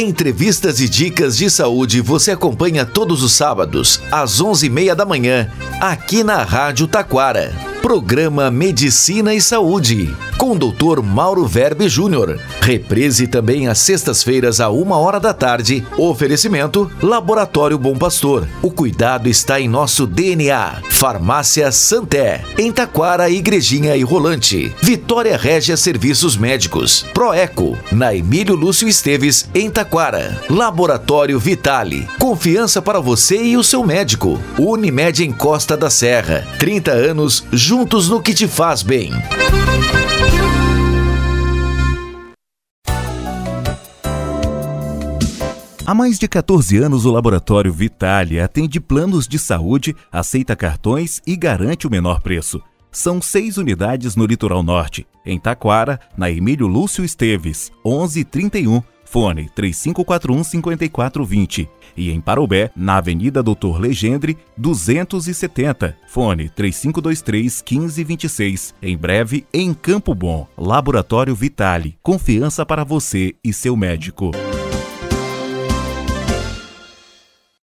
Entrevistas e dicas de saúde você acompanha todos os sábados, às 11h30 da manhã, aqui na Rádio Taquara. Programa Medicina e Saúde, com o Dr. Mauro Verbe Júnior. Reprise também às sextas-feiras, a uma hora da tarde. Oferecimento Laboratório Bom Pastor. O cuidado está em nosso DNA. Farmácia Santé, em Taquara, Igrejinha e Rolante. Vitória Régia Serviços Médicos. Proeco, na Emílio Lúcio Esteves, em Taquara. Laboratório Vitale. Confiança para você e o seu médico. Unimed em Costa da Serra. 30 anos no que te faz bem. Há mais de 14 anos, o Laboratório Vitale atende planos de saúde, aceita cartões e garante o menor preço. São seis unidades no litoral norte, em Taquara, na Emílio Lúcio Esteves, 1131, fone 3541 5420 e em Parobé, na Avenida Doutor Legendre, 270. Fone 3523 1526. Em breve, em Campo Bom. Laboratório Vitale. Confiança para você e seu médico.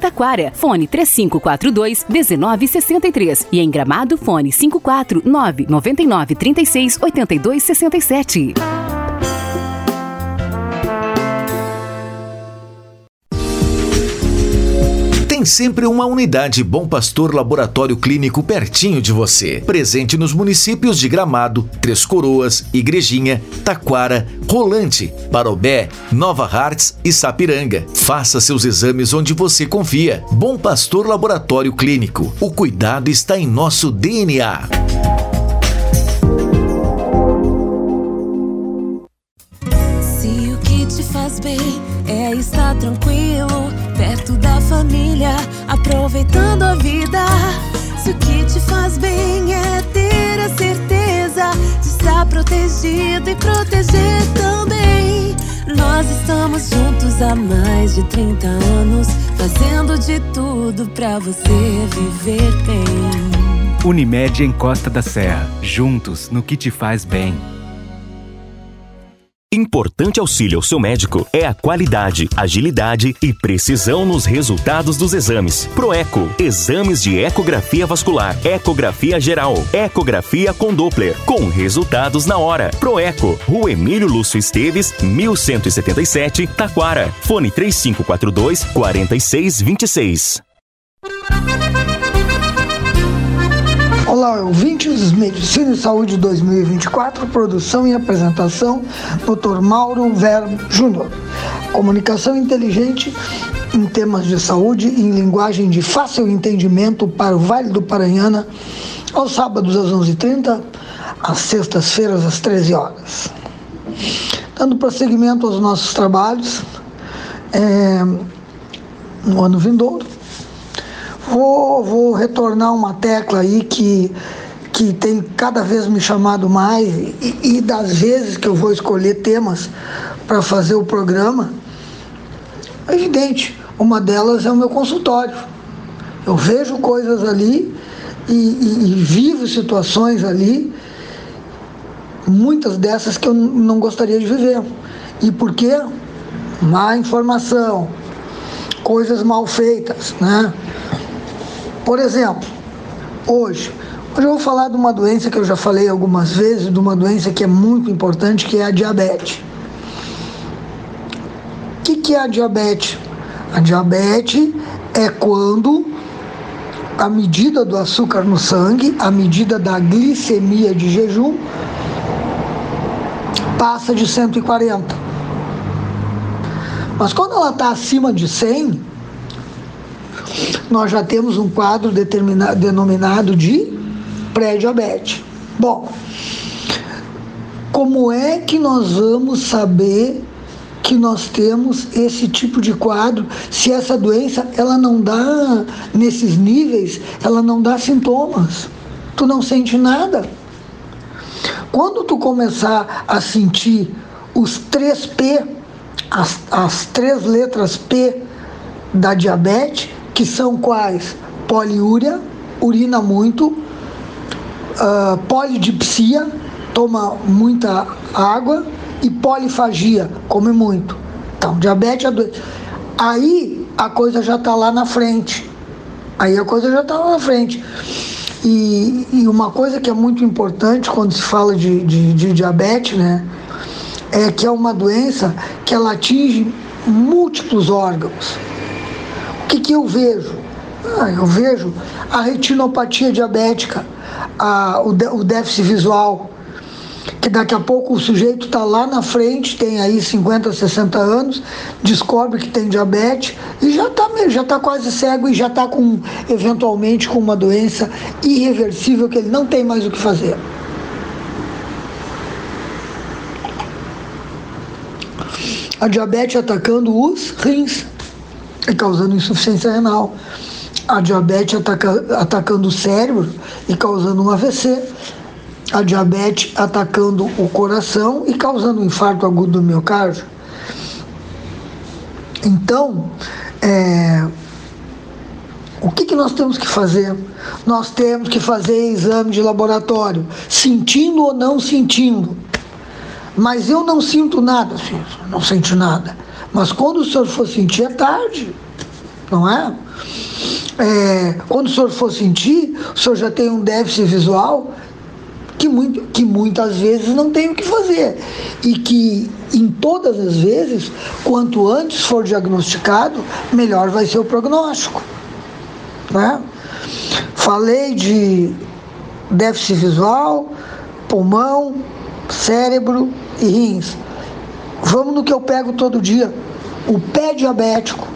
Taquara, fone 3542 1963 e em Gramado, fone 549 99 36 82 67. Tem sempre uma unidade Bom Pastor Laboratório Clínico pertinho de você. Presente nos municípios de Gramado, Três Coroas, Igrejinha, Taquara, Rolante, Parobé, Nova Hartz e Sapiranga. Faça seus exames onde você confia. Bom Pastor Laboratório Clínico. O cuidado está em nosso DNA. Se o que te faz bem é estar tranquilo, perto da família, aproveitando a vida. Se o que te faz bem é ter a certeza de estar protegido e proteger também. Nós estamos juntos há mais de 30 anos, fazendo de tudo pra você viver bem. Unimed em Costa da Serra, juntos no que te faz bem. Importante auxílio ao seu médico é a qualidade, agilidade e precisão nos resultados dos exames. Proeco, exames de ecografia vascular, ecografia geral, ecografia com Doppler, com resultados na hora. Proeco, Rua Emílio Lúcio Esteves, 1177, Taquara. Fone 3542 4626. Olá, ouvintes, Medicina e Saúde 2024, produção e apresentação, Dr. Mauro Verbo Júnior. Comunicação inteligente em temas de saúde em linguagem de fácil entendimento para o Vale do Paranhana, aos sábados às 11h30, às sextas-feiras às 13 horas. Dando prosseguimento aos nossos trabalhos, é, no ano vindouro, Vou, vou retornar uma tecla aí que, que tem cada vez me chamado mais e, e das vezes que eu vou escolher temas para fazer o programa, é evidente, uma delas é o meu consultório. Eu vejo coisas ali e, e, e vivo situações ali, muitas dessas que eu não gostaria de viver. E por quê? Má informação, coisas mal feitas, né? Por exemplo, hoje, hoje eu vou falar de uma doença que eu já falei algumas vezes, de uma doença que é muito importante, que é a diabetes. que é a diabetes? A diabetes é quando a medida do açúcar no sangue, a medida da glicemia de jejum, passa de 140. Mas quando ela está acima de 100, nós já temos um quadro denominado de pré-diabetes. Bom, como é que nós vamos saber que nós temos esse tipo de quadro se essa doença ela não dá nesses níveis, ela não dá sintomas. Tu não sente nada. Quando tu começar a sentir os três P, as, as três letras P da diabetes, que são quais? Poliúria, urina muito, uh, polidipsia, toma muita água, e polifagia, come muito. Então, diabetes é doença. Aí a coisa já está lá na frente. Aí a coisa já está lá na frente. E, e, uma coisa que é muito importante quando se fala de, de, de diabetes, né? É que é uma doença que ela atinge múltiplos órgãos. Que, que eu vejo? Ah, eu vejo a retinopatia diabética, a, o, o déficit visual, que daqui a pouco o sujeito está lá na frente, tem aí 50, 60 anos, descobre que tem diabetes e já está já tá quase cego e já está com, eventualmente, com uma doença irreversível que ele não tem mais o que fazer. A diabetes atacando os rins causando insuficiência renal. A diabetes ataca, atacando o cérebro e causando um AVC a diabetes atacando o coração e causando um infarto agudo do miocárdio. Então, é, o que, que nós temos que fazer? Nós temos que fazer exame de laboratório, sentindo ou não sentindo. Mas eu não sinto nada, filho, não sinto nada. Mas quando o senhor for sentir, é tarde, não é? é? Quando o senhor for sentir, o senhor já tem um déficit visual, que, muito, que muitas vezes não tem o que fazer. E que, em todas as vezes, quanto antes for diagnosticado, melhor vai ser o prognóstico. Né? Falei de déficit visual, pulmão, cérebro e rins. Vamos no que eu pego todo dia: o pé diabético.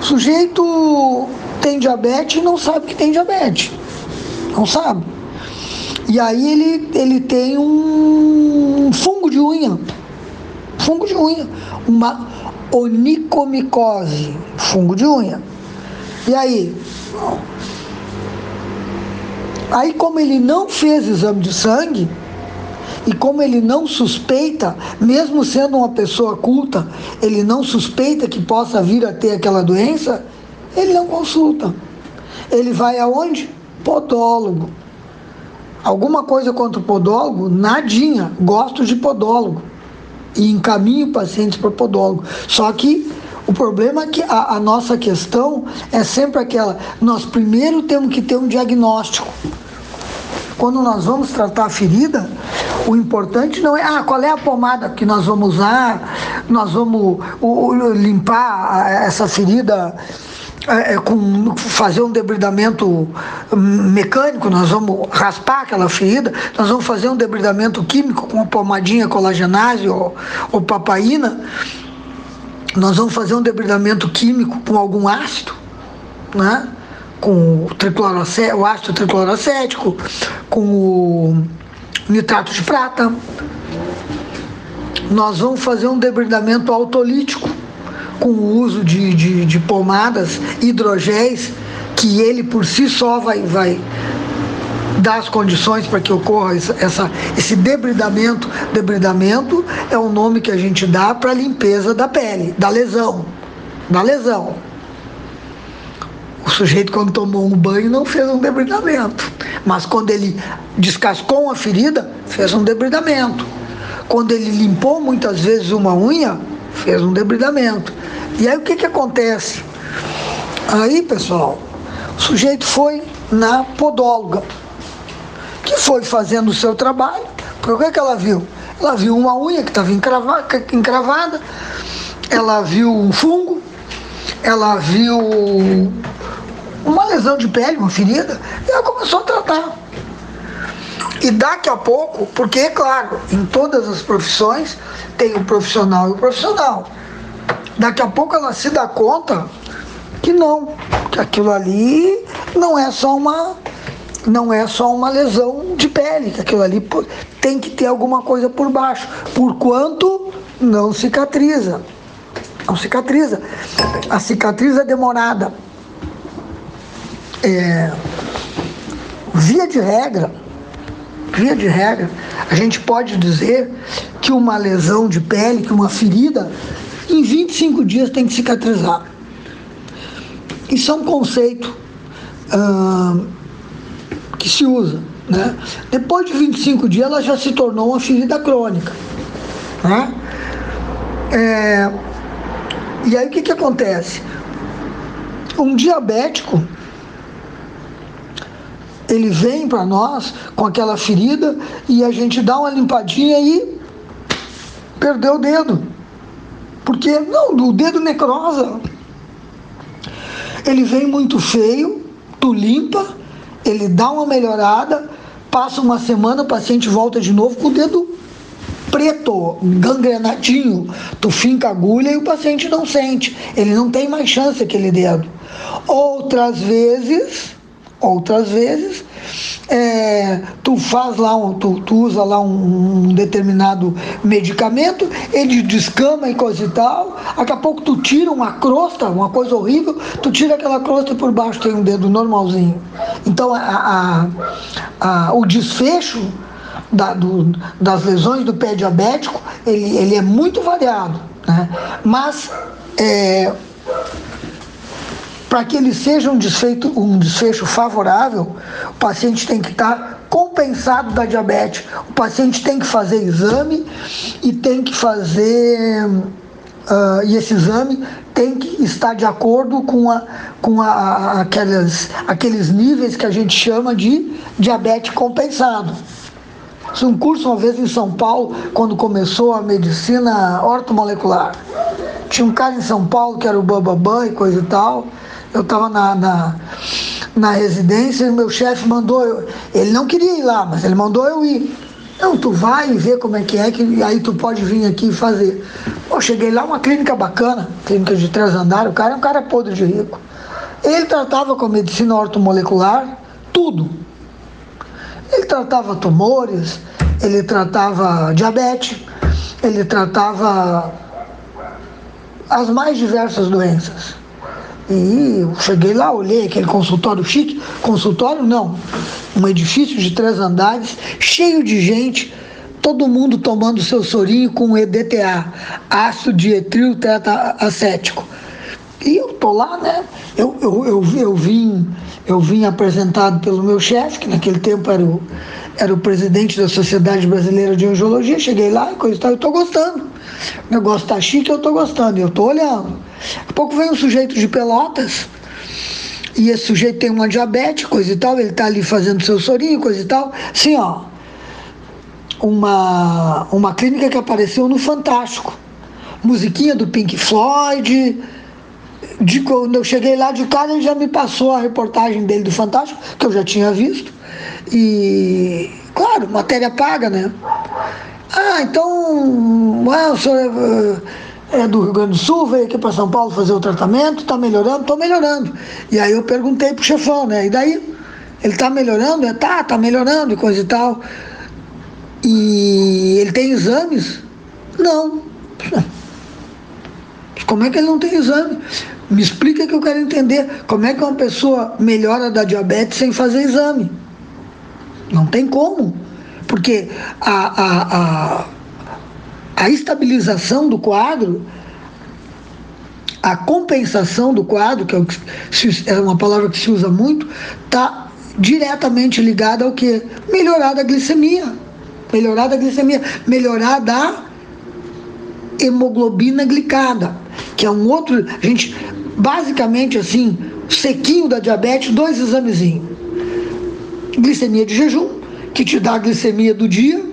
O sujeito tem diabetes e não sabe que tem diabetes. Não sabe. E aí ele, ele tem um fungo de unha. Fungo de unha. Uma onicomicose. Fungo de unha. E aí? Aí, como ele não fez exame de sangue, e como ele não suspeita, mesmo sendo uma pessoa culta, ele não suspeita que possa vir a ter aquela doença, ele não consulta. Ele vai aonde? Podólogo. Alguma coisa contra o podólogo? Nadinha. Gosto de podólogo. E encaminho pacientes para podólogo. Só que o problema é que a, a, nossa questão é sempre aquela: nós primeiro temos que ter um diagnóstico. Quando nós vamos tratar a ferida, o importante não é ah, qual é a pomada que nós vamos usar, nós vamos limpar essa ferida é, é, com fazer um debridamento mecânico, nós vamos raspar aquela ferida, nós vamos fazer um debridamento químico com uma pomadinha colagenase ou, ou papaina, nós vamos fazer um debridamento químico com algum ácido, né? com o, o ácido tricloracético, com o nitrato de prata. Nós vamos fazer um debridamento autolítico com o uso de, de, de pomadas, hidrogéis, que ele por si só vai, vai dar as condições para que ocorra essa, esse debridamento. Debridamento é o nome que a gente dá para a limpeza da pele, da lesão. Da lesão. Sujeito, quando tomou um banho, não fez um debridamento. Mas quando ele descascou uma ferida, fez um debridamento. Quando ele limpou muitas vezes uma unha, fez um debridamento. E aí o que, que acontece? Aí, pessoal, o sujeito foi na podóloga, que foi fazendo o seu trabalho, porque o que, que ela viu? Ela viu uma unha que estava encravada, ela viu um fungo, ela viu uma lesão de pele, uma ferida, e ela começou a tratar. E daqui a pouco, porque é claro, em todas as profissões tem o profissional e o profissional. Daqui a pouco ela se dá conta que não, que aquilo ali não é só uma não é só uma lesão de pele, que aquilo ali tem que ter alguma coisa por baixo, por quanto não cicatriza. Não cicatriza. A cicatriz é demorada. É, via de regra, via de regra, a gente pode dizer que uma lesão de pele, que uma ferida, em 25 dias tem que cicatrizar. Isso é um conceito que se usa. Né? Depois de 25 dias, ela já se tornou uma ferida crônica. Né? É, e aí o que, que acontece? Um diabético ele vem para nós com aquela ferida e a gente dá uma limpadinha e perdeu o dedo. Porque não, o dedo necrosa. Ele vem muito feio, tu limpa, ele dá uma melhorada, passa uma semana, o paciente volta de novo com o dedo preto, gangrenadinho. Tu finca agulha e o paciente não sente. Ele não tem mais chance aquele dedo. Outras vezes, outras vezes, é, tu faz lá, um, tu, tu usa lá um, um, determinado medicamento, ele descama e coisa e tal, daqui a pouco tu tira uma crosta, uma coisa horrível, tu tira aquela crosta e por baixo tem um dedo normalzinho. Então a, a, a, o desfecho da, do, das lesões do pé diabético, ele, ele é muito variado. Né? Mas é, para que ele seja um desfecho, um desfecho favorável, o paciente tem que estar compensado da diabetes. O paciente tem que fazer exame e tem que fazer. Uh, e esse exame tem que estar de acordo com, a, com a, aquelas, aqueles níveis que a gente chama de diabetes compensado. Fiz um curso uma vez em São Paulo, quando começou a medicina ortomolecular. Tinha um cara em São Paulo que era o Bababã e coisa e tal eu estava na, na, na, residência e meu chefe mandou, eu, ele não queria ir lá, mas ele mandou eu ir. Não, tu vai e vê como é que é, que aí tu pode vir aqui e fazer. Pô, cheguei lá, uma clínica bacana, clínica de três andares, o cara é um cara podre de rico. Ele tratava com medicina ortomolecular tudo. Ele tratava tumores, ele tratava diabetes, ele tratava as mais diversas doenças. E eu cheguei lá, olhei aquele consultório chique, consultório não, um edifício de três andares, cheio de gente, todo mundo tomando seu sorinho com EDTA, ácido dietril tetraacético. E eu tô lá, né? Eu, eu, eu, eu, vim, eu vim apresentado pelo meu chefe, que naquele tempo era o, era o presidente da Sociedade Brasileira de Angiologia. Cheguei lá e coisa e tal, eu tô gostando. O negócio tá chique, eu tô gostando, eu tô olhando. Daqui a pouco vem um sujeito de Pelotas, e esse sujeito tem uma diabetes, coisa e tal, ele tá ali fazendo seu sorinho, coisa e tal. Assim, ó, uma, uma clínica que apareceu no Fantástico. Musiquinha do Pink Floyd. De, quando eu cheguei lá de cara, ele já me passou a reportagem dele do Fantástico, que eu já tinha visto. E, claro, matéria paga, né? Ah, então, ah, o senhor é, é do Rio Grande do Sul, veio aqui para São Paulo fazer o tratamento, está melhorando? Estou melhorando. E aí eu perguntei pro chefão, né? E daí? Ele está melhorando? É, tá, tá melhorando e coisa e tal. E ele tem exames? Não. Como é que ele não tem exame? Me explica que eu quero entender. Como é que uma pessoa melhora da diabetes sem fazer exame? Não tem como porque a, a, a, a estabilização do quadro, a compensação do quadro, que é, é uma palavra que se usa muito, está diretamente ligada ao que? Melhorar da glicemia. Melhorar da glicemia. Melhorar da hemoglobina glicada, que é um outro. Gente, basicamente assim, sequinho da diabetes, dois examezinhos. Glicemia de jejum que te dá a glicemia do dia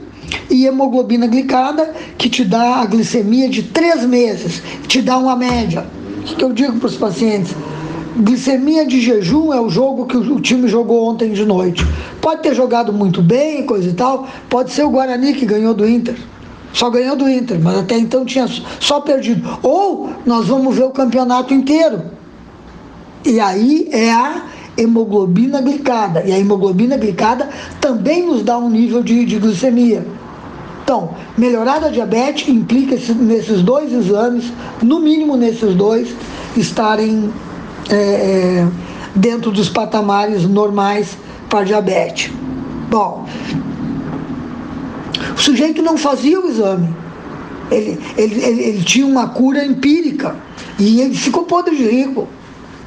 e hemoglobina glicada, que te dá a glicemia de três meses, te dá uma média. O que eu digo para os pacientes? Glicemia de jejum é o jogo que o time jogou ontem de noite. Pode ter jogado muito bem, coisa e tal, pode ser o Guarani que ganhou do Inter. Só ganhou do Inter, mas até então tinha só perdido. Ou nós vamos ver o campeonato inteiro. E aí é a hemoglobina glicada. E a hemoglobina glicada também nos dá um nível de, de glicemia. Então, melhorar a diabetes implica nesses dois exames, no mínimo nesses dois, estarem é, é, dentro dos patamares normais para diabetes. Bom, o sujeito não fazia o exame. Ele, ele, ele, ele tinha uma cura empírica e ele ficou podre de rico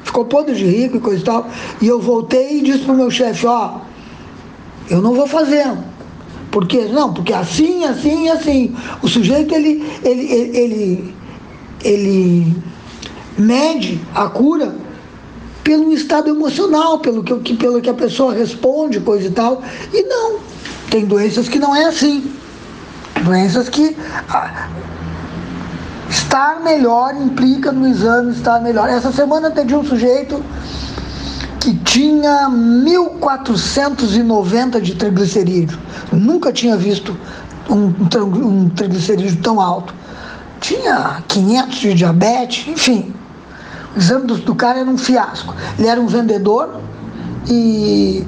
ficou podre de rico e coisa e tal. E eu voltei e disse pro meu chefe, ó, eu não vou fazer. Por quê? Não, porque assim, assim assim. O sujeito, ele, ele, ele, ele, ele mede a cura pelo estado emocional, pelo que, pelo que a pessoa responde, coisa e tal. E não, tem doenças que não é assim. Doenças que Estar melhor implica no exame estar melhor. Essa semana atendi um sujeito que tinha 1490 de triglicerídeo. Nunca tinha visto um, um triglicerídeo tão alto. Tinha 500 de diabetes, enfim. O exame do, do cara era um fiasco. Ele era um vendedor e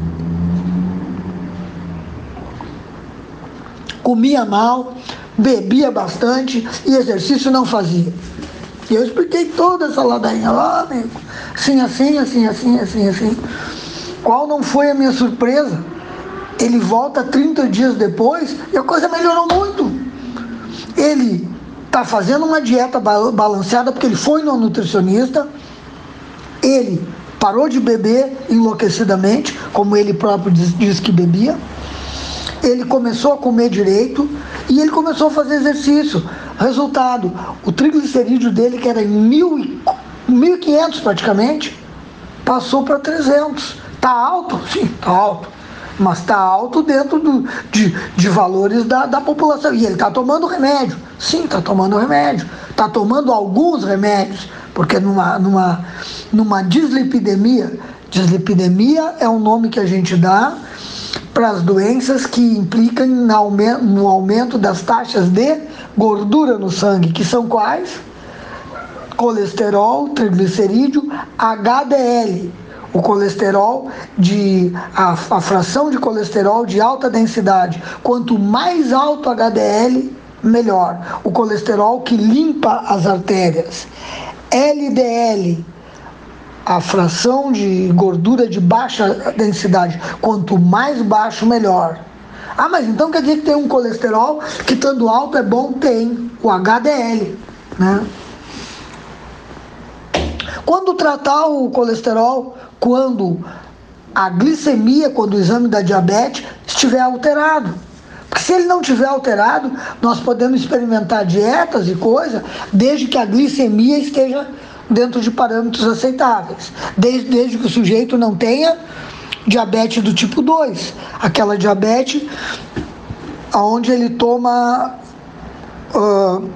comia mal, bebia bastante e exercício não fazia. E eu expliquei toda essa ladainha lá, amigo. Assim, assim, assim, assim, assim, assim. Qual não foi a minha surpresa? Ele volta 30 dias depois e a coisa melhorou muito. Ele está fazendo uma dieta balanceada porque ele foi no nutricionista, ele parou de beber enlouquecidamente, como ele próprio diz, diz que bebia ele começou a comer direito e ele começou a fazer exercício. Resultado, o triglicerídeo dele, que era em 1.500 praticamente, passou para 300. Está alto? Sim, está alto. Mas está alto dentro do, de, de valores da, da população. E ele está tomando remédio. Sim, está tomando remédio. Está tomando alguns remédios. Porque numa, numa, numa dislipidemia, dislipidemia é um nome que a gente dá para as doenças que implicam no aumento das taxas de gordura no sangue, que são quais? Colesterol, triglicerídeo, HDL, o colesterol de a, a fração de colesterol de alta densidade. Quanto mais alto HDL, melhor. O colesterol que limpa as artérias. LDL, a fração de gordura de baixa densidade. Quanto mais baixo, melhor. Ah, mas então quer dizer que tem um colesterol que estando alto é bom? Tem, o HDL. Né? Quando tratar o colesterol, quando a glicemia, quando o exame da diabetes estiver alterado. Porque se ele não estiver alterado, nós podemos experimentar dietas e coisas, desde que a glicemia esteja dentro de parâmetros aceitáveis, desde, desde que o sujeito não tenha diabetes do tipo 2, aquela diabetes onde ele toma uh,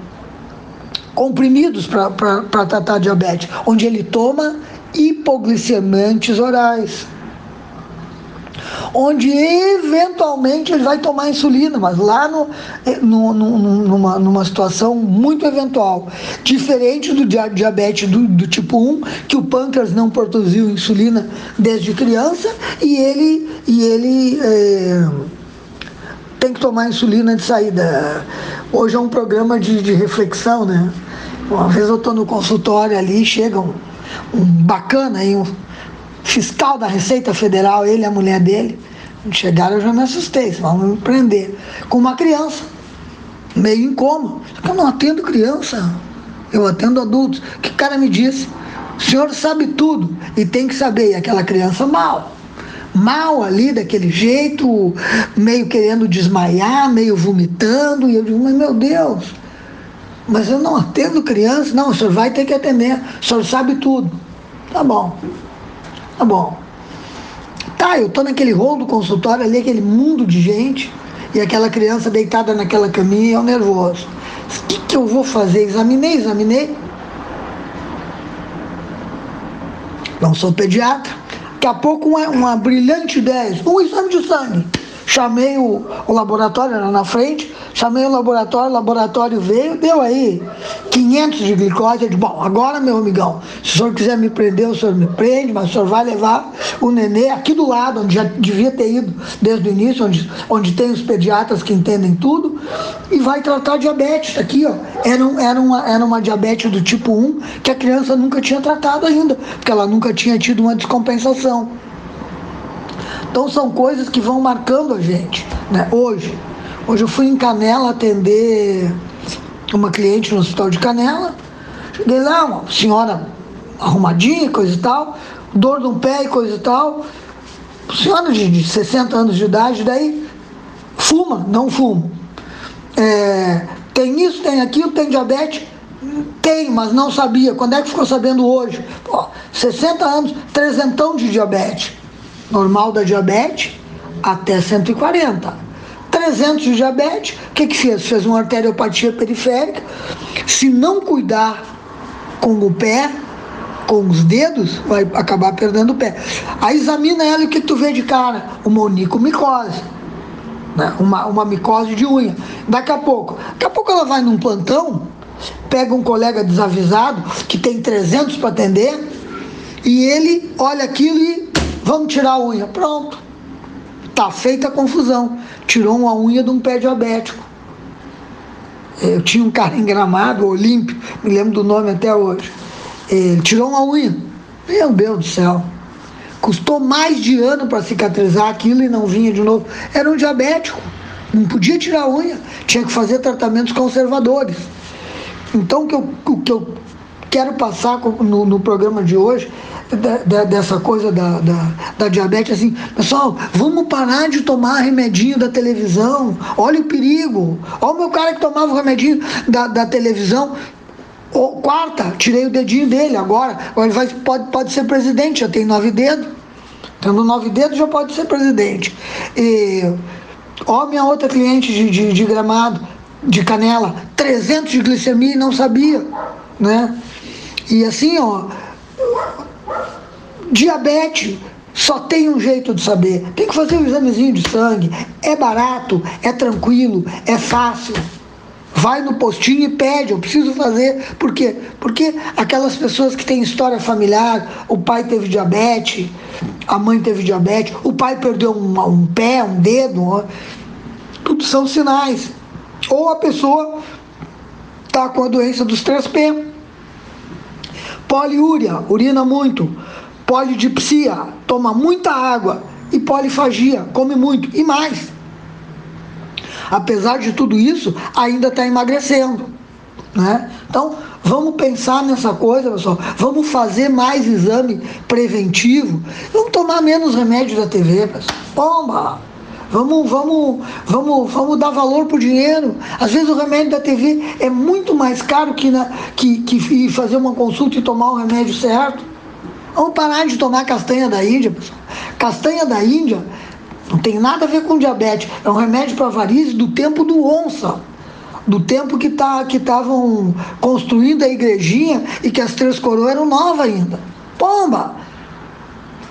comprimidos para tratar diabetes, onde ele toma hipoglicemiantes orais onde eventualmente ele vai tomar insulina, mas lá no, eh, no, no, numa, numa situação muito eventual. Diferente do diabetes do, do tipo 1, que o pâncreas não produziu insulina desde criança e ele, e ele é, tem que tomar insulina de saída. Hoje é um programa de, de reflexão, né? Uma vez eu estou no consultório ali, chega um, um bacana aí, um fiscal da Receita Federal, ele e a mulher dele, chegaram, eu já me assustei, vão me prender. Com uma criança, meio em coma. Eu não atendo criança, eu atendo adultos. O que o cara me disse? O senhor sabe tudo e tem que saber. E aquela criança mal. Mal ali, daquele jeito, meio querendo desmaiar, meio vomitando. E eu digo, mas meu Deus, mas eu não atendo criança. Não, o senhor vai ter que atender. O senhor sabe tudo. Tá bom. Tá bom. Tá, eu tô naquele rolo do consultório ali, aquele mundo de gente. e aquela criança deitada naquela caminha, eu nervoso. O que, que eu vou fazer? Examinei, examinei. Não sou pediatra. Daqui a pouco uma, uma brilhante ideia, um exame de sangue. Chamei o, o laboratório, era na frente, chamei o laboratório, o laboratório veio, deu aí 500 de glicose. Eu disse, bom, agora, meu amigão, se o senhor quiser me prender, o senhor me prende, mas o senhor vai levar o nenê aqui do lado, onde já devia ter ido desde o início, onde, onde tem os pediatras que entendem tudo, e vai tratar diabetes. Aqui, ó, era, um, era, uma, era uma diabetes do tipo 1 que a criança nunca tinha tratado ainda, porque ela nunca tinha tido uma descompensação. Então são coisas que vão marcando a gente. Né? Hoje, hoje eu fui em Canela atender uma cliente no hospital de Canela. Cheguei lá, uma senhora arrumadinha, coisa e tal, dor no pé e coisa e tal. Senhora de, de 60 anos de idade, daí fuma, não fumo. É, tem isso, tem aquilo, tem diabetes. Tem, mas não sabia. Quando é que ficou sabendo hoje? Pô, 60 anos, trezentão de diabetes normal da diabetes até 140. 300 de diabetes, o que, que fez? Fez uma arteriopatia periférica. Se não cuidar com o pé, com os dedos, vai acabar perdendo o pé. Aí examina ela e o que, tu vê de cara? Uma onicomicose. Né? Uma, uma micose de unha. Daqui a pouco. Daqui a pouco ela vai num plantão, pega um colega desavisado, que tem 300 para atender, e ele olha aquilo e Vamos tirar a unha. Pronto. Tá feita a confusão. Tirou uma unha de um pé diabético. Eu tinha um cara em Gramado, Olímpio, me lembro do nome até hoje. Ele tirou uma unha. Meu Deus do céu. Custou mais de ano para cicatrizar aquilo e não vinha de novo. Era um diabético. Não podia tirar a unha. Tinha que fazer tratamentos conservadores. Então, o que eu, o que eu quero passar no, no programa de hoje dessa coisa da, da, diabetes, assim, pessoal, vamos parar de tomar remedinho da televisão, olha o perigo. Olha o meu cara que tomava o remedinho da, televisão. Quarta, tirei o dedinho dele agora. Agora ele vai, pode, pode ser presidente, já tem nove dedos. Tendo nove dedos já pode ser presidente. E, ó, minha outra cliente de, de, de gramado, de canela, 300 de glicemia e não sabia, né? E assim, ó, Diabetes só tem um jeito de saber. Tem que fazer um examezinho de sangue. É barato, é tranquilo, é fácil. Vai no postinho e pede, eu preciso fazer. Por quê? Porque aquelas pessoas que têm história familiar, o pai teve diabetes, a mãe teve diabetes, o pai perdeu um, um pé, um dedo, tudo são sinais. Ou a pessoa está com a doença dos 3P. Poliúria, urina muito polidipsia, toma muita água, e polifagia, come muito e mais. Apesar de tudo isso, ainda está emagrecendo. Né? Então, vamos pensar nessa coisa, pessoal. Vamos fazer mais exame preventivo. Vamos tomar menos remédio da TV, pessoal. Pomba! Vamos, vamos, vamos, vamos dar valor para o dinheiro. Às vezes o remédio da TV é muito mais caro que, na, que, que fazer uma consulta e tomar o remédio certo. Vamos parar de tomar castanha da Índia, pessoal. Castanha da Índia não tem nada a ver com diabetes. É um remédio para varizes do tempo do onça. Do tempo que tá, estavam construindo a igrejinha e que as três coroas eram novas ainda. Pomba!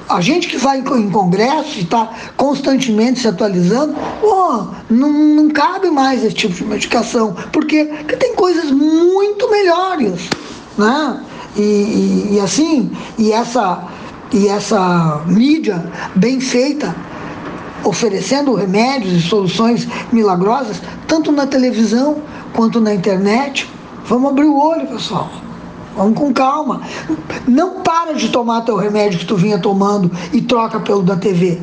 A gente que vai em congresso e está constantemente se atualizando, oh, não, não cabe mais esse tipo de medicação. Por quê? Porque tem coisas muito melhores. Né? E, e, e assim, e essa, e essa mídia bem feita, oferecendo remédios e soluções milagrosas, tanto na televisão quanto na internet. Vamos abrir o olho, pessoal. Vamos com calma. Não para de tomar teu remédio que tu vinha tomando e troca pelo da TV.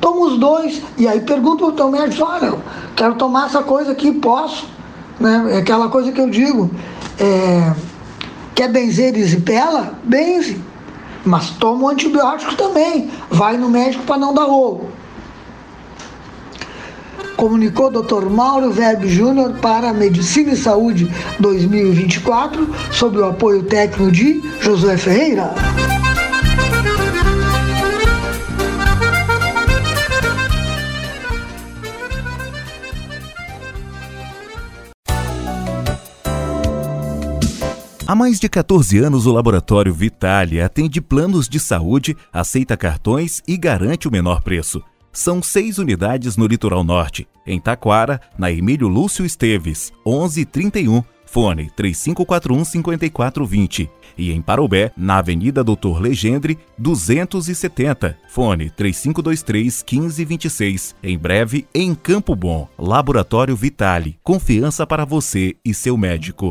Toma os dois e aí pergunta ao teu médico, olha, quero tomar essa coisa aqui, posso? Né? É aquela coisa que eu digo. É, Quer benzer erisipela? Benze. Mas toma um antibiótico também. Vai no médico para não dar rolo. Comunicou Dr. Mauro Verbe Júnior para Medicina e Saúde 2024, sob o apoio técnico de Josué Ferreira. Há mais de 14 anos, o Laboratório Vitale atende planos de saúde, aceita cartões e garante o menor preço. São seis unidades no litoral norte, em Taquara, na Emílio Lúcio Esteves, 1131, fone 3541-5420. E em Parobé, na Avenida Doutor Legendre, 270, fone 3523-1526. Em breve, em Campo Bom, Laboratório Vitale. Confiança para você e seu médico.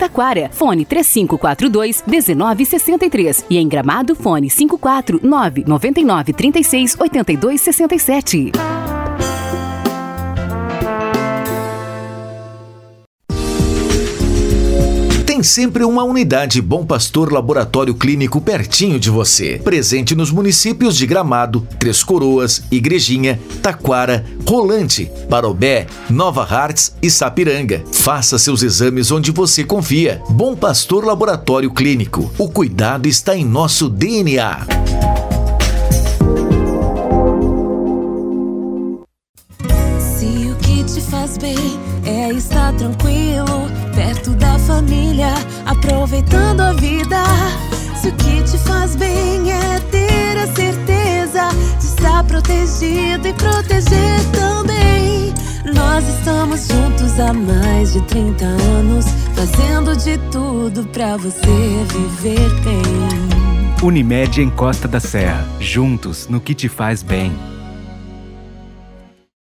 Taquara, fone 3542 1963 e em Gramado, fone 549 99 36 82 67. Tem sempre uma unidade Bom Pastor Laboratório Clínico pertinho de você. Presente nos municípios de Gramado, Três Coroas, Igrejinha, Taquara, Rolante, Parobé, Nova Hartz e Sapiranga. Faça seus exames onde você confia. Bom Pastor Laboratório Clínico. O cuidado está em nosso DNA. Se o que te faz bem é estar tranquilo, perto da família, aproveitando a vida. Se o que te faz bem é ter a certeza de estar protegido e proteger também. Nós estamos juntos há mais de 30 anos, fazendo de tudo pra você viver bem. Unimed em Costa da Serra. Juntos no que te faz bem.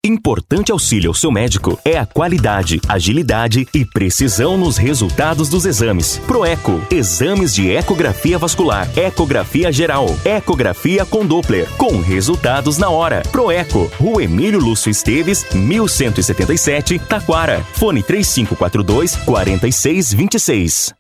Importante auxílio ao seu médico é a qualidade, agilidade e precisão nos resultados dos exames. Proeco, exames de ecografia vascular, ecografia geral, ecografia com Doppler, com resultados na hora. Proeco, Rua Emílio Lúcio Esteves, 1177, Taquara. Fone 3542 4626.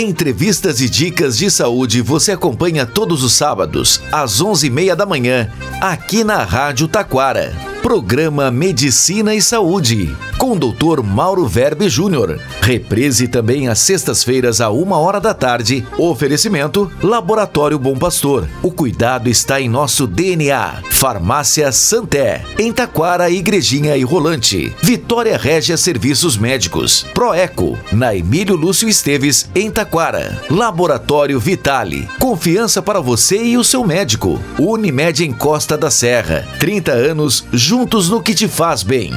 Entrevistas e dicas de saúde você acompanha todos os sábados, às 11h30 da manhã, aqui na Rádio Taquara. Programa Medicina e Saúde, com o Dr. Mauro Verbe Júnior. Reprise também às sextas-feiras, a uma hora da tarde. Oferecimento Laboratório Bom Pastor. O cuidado está em nosso DNA. Farmácia Santé, em Taquara, Igrejinha e Rolante. Vitória Régia Serviços Médicos. Proeco, na Emílio Lúcio Esteves, em Taquara. Laboratório Vitale. Confiança para você e o seu médico. Unimed em Costa da Serra. 30 anos juntos no que te faz bem.